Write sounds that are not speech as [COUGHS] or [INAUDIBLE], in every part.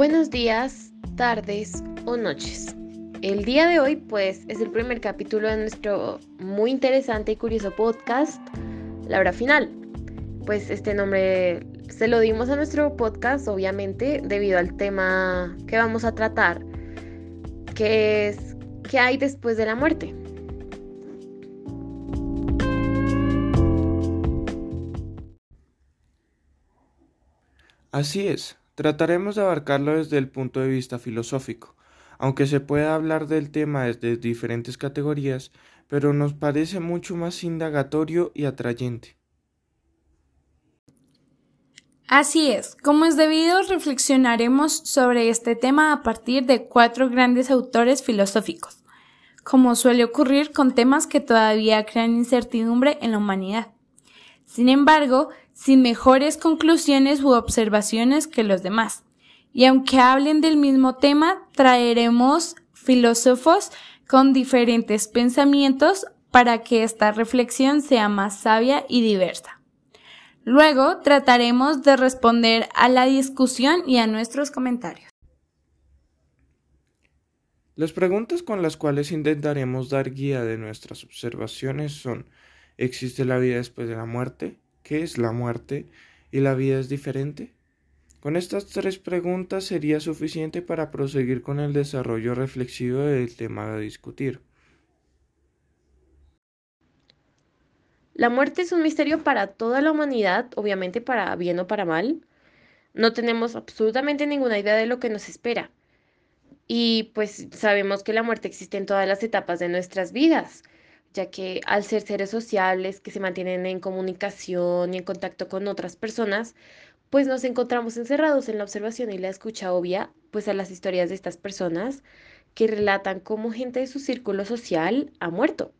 Buenos días, tardes o noches. El día de hoy pues es el primer capítulo de nuestro muy interesante y curioso podcast, La hora final. Pues este nombre se lo dimos a nuestro podcast obviamente debido al tema que vamos a tratar, que es ¿qué hay después de la muerte? Así es, trataremos de abarcarlo desde el punto de vista filosófico, aunque se pueda hablar del tema desde diferentes categorías, pero nos parece mucho más indagatorio y atrayente. Así es, como es debido, reflexionaremos sobre este tema a partir de cuatro grandes autores filosóficos, como suele ocurrir con temas que todavía crean incertidumbre en la humanidad. Sin embargo, sin mejores conclusiones u observaciones que los demás. Y aunque hablen del mismo tema, traeremos filósofos con diferentes pensamientos para que esta reflexión sea más sabia y diversa. Luego trataremos de responder a la discusión y a nuestros comentarios. Las preguntas con las cuales intentaremos dar guía de nuestras observaciones son ¿existe la vida después de la muerte? ¿Qué es la muerte? ¿Y la vida es diferente? Con estas tres preguntas sería suficiente para proseguir con el desarrollo reflexivo del tema a discutir. La muerte es un misterio para toda la humanidad, obviamente para bien o para mal. No tenemos absolutamente ninguna idea de lo que nos espera. Y pues sabemos que la muerte existe en todas las etapas de nuestras vidas ya que al ser seres sociales que se mantienen en comunicación y en contacto con otras personas, pues nos encontramos encerrados en la observación y la escucha obvia, pues a las historias de estas personas que relatan cómo gente de su círculo social ha muerto.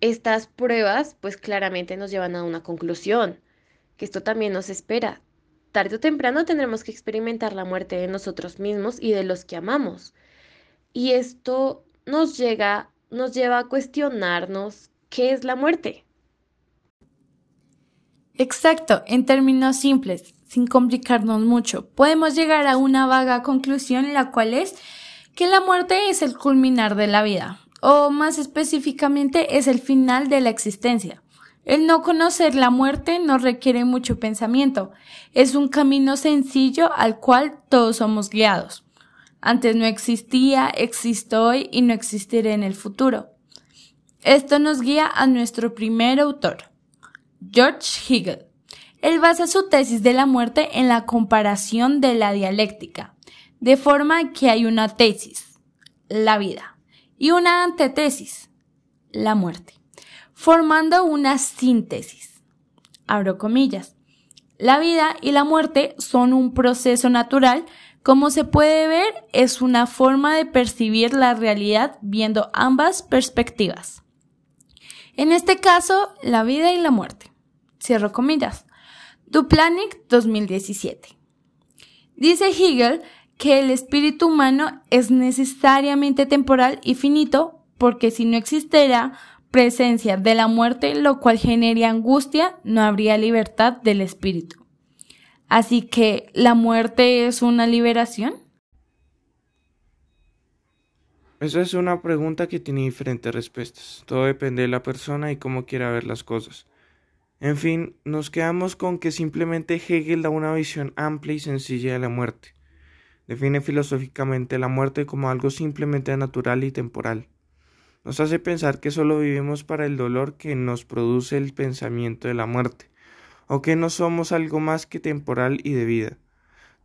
Estas pruebas pues claramente nos llevan a una conclusión, que esto también nos espera. Tarde o temprano tendremos que experimentar la muerte de nosotros mismos y de los que amamos. Y esto nos llega nos lleva a cuestionarnos qué es la muerte. Exacto, en términos simples, sin complicarnos mucho, podemos llegar a una vaga conclusión la cual es que la muerte es el culminar de la vida, o más específicamente es el final de la existencia. El no conocer la muerte no requiere mucho pensamiento, es un camino sencillo al cual todos somos guiados. Antes no existía, existe hoy y no existirá en el futuro. Esto nos guía a nuestro primer autor, George Hegel. Él basa su tesis de la muerte en la comparación de la dialéctica, de forma que hay una tesis, la vida, y una antetesis, la muerte, formando una síntesis. Abro comillas. La vida y la muerte son un proceso natural como se puede ver, es una forma de percibir la realidad viendo ambas perspectivas. En este caso, la vida y la muerte. Cierro comillas. Duplanic 2017. Dice Hegel que el espíritu humano es necesariamente temporal y finito porque si no existiera presencia de la muerte, lo cual genera angustia, no habría libertad del espíritu. Así que, ¿la muerte es una liberación? Esa es una pregunta que tiene diferentes respuestas. Todo depende de la persona y cómo quiera ver las cosas. En fin, nos quedamos con que simplemente Hegel da una visión amplia y sencilla de la muerte. Define filosóficamente la muerte como algo simplemente natural y temporal. Nos hace pensar que solo vivimos para el dolor que nos produce el pensamiento de la muerte o que no somos algo más que temporal y de vida.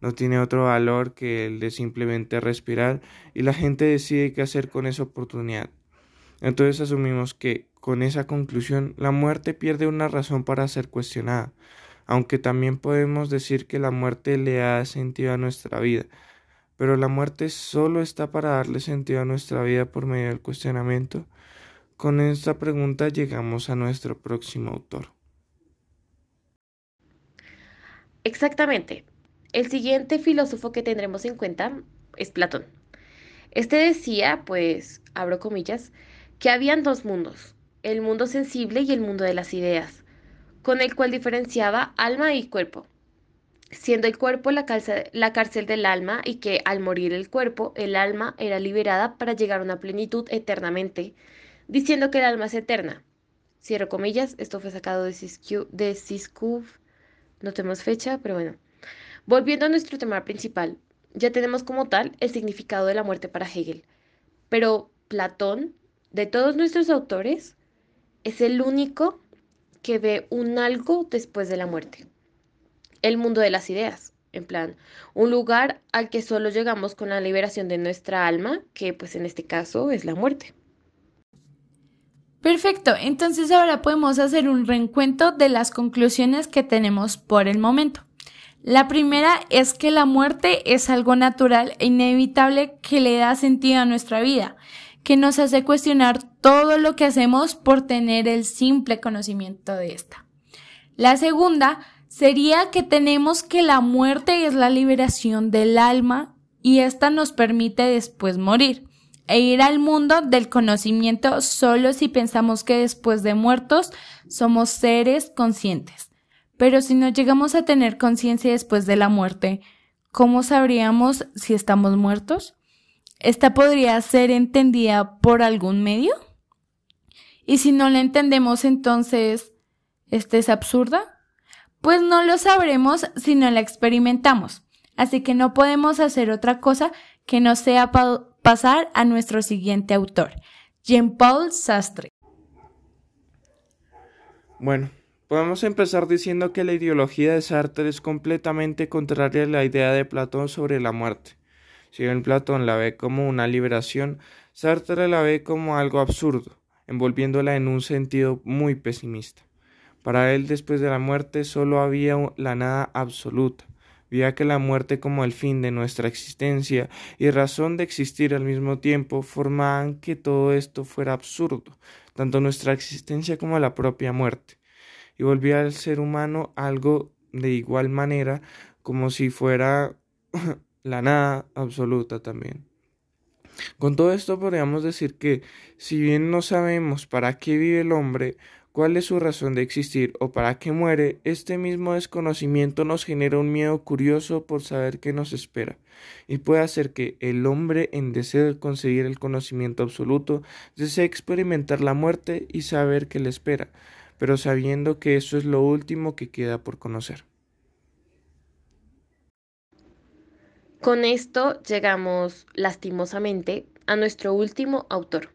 No tiene otro valor que el de simplemente respirar y la gente decide qué hacer con esa oportunidad. Entonces asumimos que, con esa conclusión, la muerte pierde una razón para ser cuestionada, aunque también podemos decir que la muerte le da sentido a nuestra vida, pero la muerte solo está para darle sentido a nuestra vida por medio del cuestionamiento. Con esta pregunta llegamos a nuestro próximo autor. Exactamente. El siguiente filósofo que tendremos en cuenta es Platón. Este decía, pues, abro comillas, que habían dos mundos, el mundo sensible y el mundo de las ideas, con el cual diferenciaba alma y cuerpo. siendo el cuerpo la, cárcel del alma y que al morir el cuerpo, el alma era liberada para llegar a una plenitud eternamente, diciendo que el alma es eterna. Cierro comillas, esto fue sacado de Siskov, no tenemos fecha, pero bueno. Volviendo a nuestro tema principal, ya tenemos como tal el significado de la muerte para Hegel, pero Platón, de todos nuestros autores, es el único que ve un algo después de la muerte el mundo de las ideas, en plan, un lugar al que solo llegamos con la liberación de nuestra alma, que pues en este caso es la muerte. Perfecto, entonces ahora podemos hacer un reencuentro de las conclusiones que tenemos por el momento. La primera es que la muerte es algo natural e inevitable que le da sentido a nuestra vida, que nos hace cuestionar todo lo que hacemos por tener el simple conocimiento de esta. La segunda sería que tenemos que la muerte es la liberación del alma y esta nos permite después morir e ir al mundo del conocimiento solo si pensamos que después de muertos somos seres conscientes. Pero si no llegamos a tener conciencia después de la muerte, ¿cómo sabríamos si estamos muertos? ¿Esta podría ser entendida por algún medio? Y si no la entendemos entonces, ¿esta es absurda? Pues no lo sabremos si no la experimentamos, así que no podemos hacer otra cosa que no sea pasar a nuestro siguiente autor, Jean-Paul Sastre. Bueno, podemos empezar diciendo que la ideología de Sartre es completamente contraria a la idea de Platón sobre la muerte. Si bien Platón la ve como una liberación, Sartre la ve como algo absurdo, envolviéndola en un sentido muy pesimista. Para él después de la muerte solo había la nada absoluta. Veía que la muerte como el fin de nuestra existencia y razón de existir al mismo tiempo formaban que todo esto fuera absurdo, tanto nuestra existencia como la propia muerte, y volvía al ser humano algo de igual manera como si fuera [COUGHS] la nada absoluta también. Con todo esto podríamos decir que, si bien no sabemos para qué vive el hombre, cuál es su razón de existir o para qué muere, este mismo desconocimiento nos genera un miedo curioso por saber qué nos espera, y puede hacer que el hombre, en deseo de conseguir el conocimiento absoluto, desee experimentar la muerte y saber qué le espera, pero sabiendo que eso es lo último que queda por conocer. Con esto llegamos, lastimosamente, a nuestro último autor,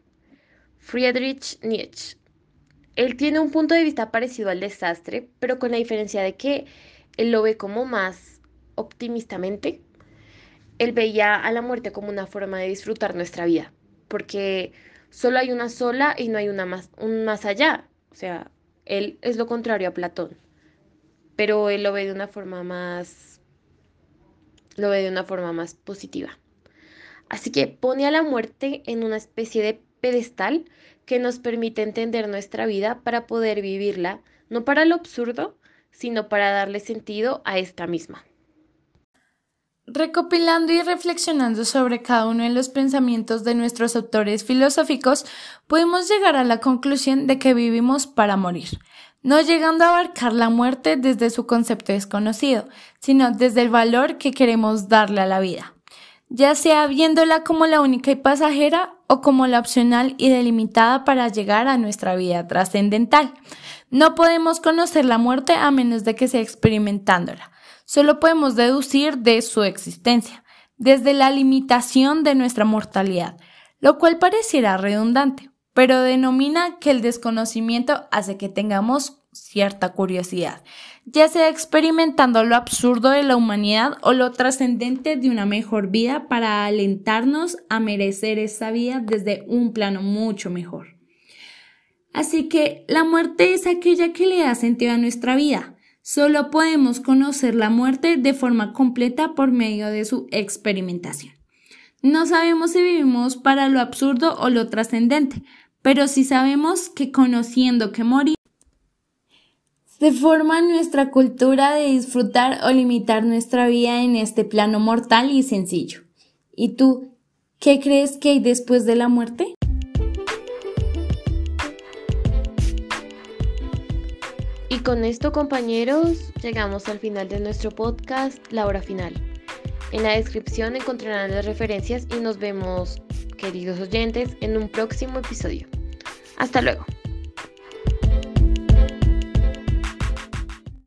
Friedrich Nietzsche él tiene un punto de vista parecido al desastre, pero con la diferencia de que él lo ve como más optimistamente. Él veía a la muerte como una forma de disfrutar nuestra vida, porque solo hay una sola y no hay una más, un más allá. O sea, él es lo contrario a Platón, pero él lo ve de una forma más, lo ve de una forma más positiva. Así que pone a la muerte en una especie de pedestal que nos permite entender nuestra vida para poder vivirla, no para lo absurdo, sino para darle sentido a esta misma. Recopilando y reflexionando sobre cada uno de los pensamientos de nuestros autores filosóficos, podemos llegar a la conclusión de que vivimos para morir, no llegando a abarcar la muerte desde su concepto desconocido, sino desde el valor que queremos darle a la vida ya sea viéndola como la única y pasajera o como la opcional y delimitada para llegar a nuestra vida trascendental. No podemos conocer la muerte a menos de que sea experimentándola. Solo podemos deducir de su existencia, desde la limitación de nuestra mortalidad, lo cual pareciera redundante, pero denomina que el desconocimiento hace que tengamos cierta curiosidad, ya sea experimentando lo absurdo de la humanidad o lo trascendente de una mejor vida para alentarnos a merecer esa vida desde un plano mucho mejor. Así que la muerte es aquella que le da sentido a nuestra vida. Solo podemos conocer la muerte de forma completa por medio de su experimentación. No sabemos si vivimos para lo absurdo o lo trascendente, pero sí sabemos que conociendo que morir se forma nuestra cultura de disfrutar o limitar nuestra vida en este plano mortal y sencillo. ¿Y tú, qué crees que hay después de la muerte? Y con esto, compañeros, llegamos al final de nuestro podcast, la hora final. En la descripción encontrarán las referencias y nos vemos, queridos oyentes, en un próximo episodio. Hasta luego.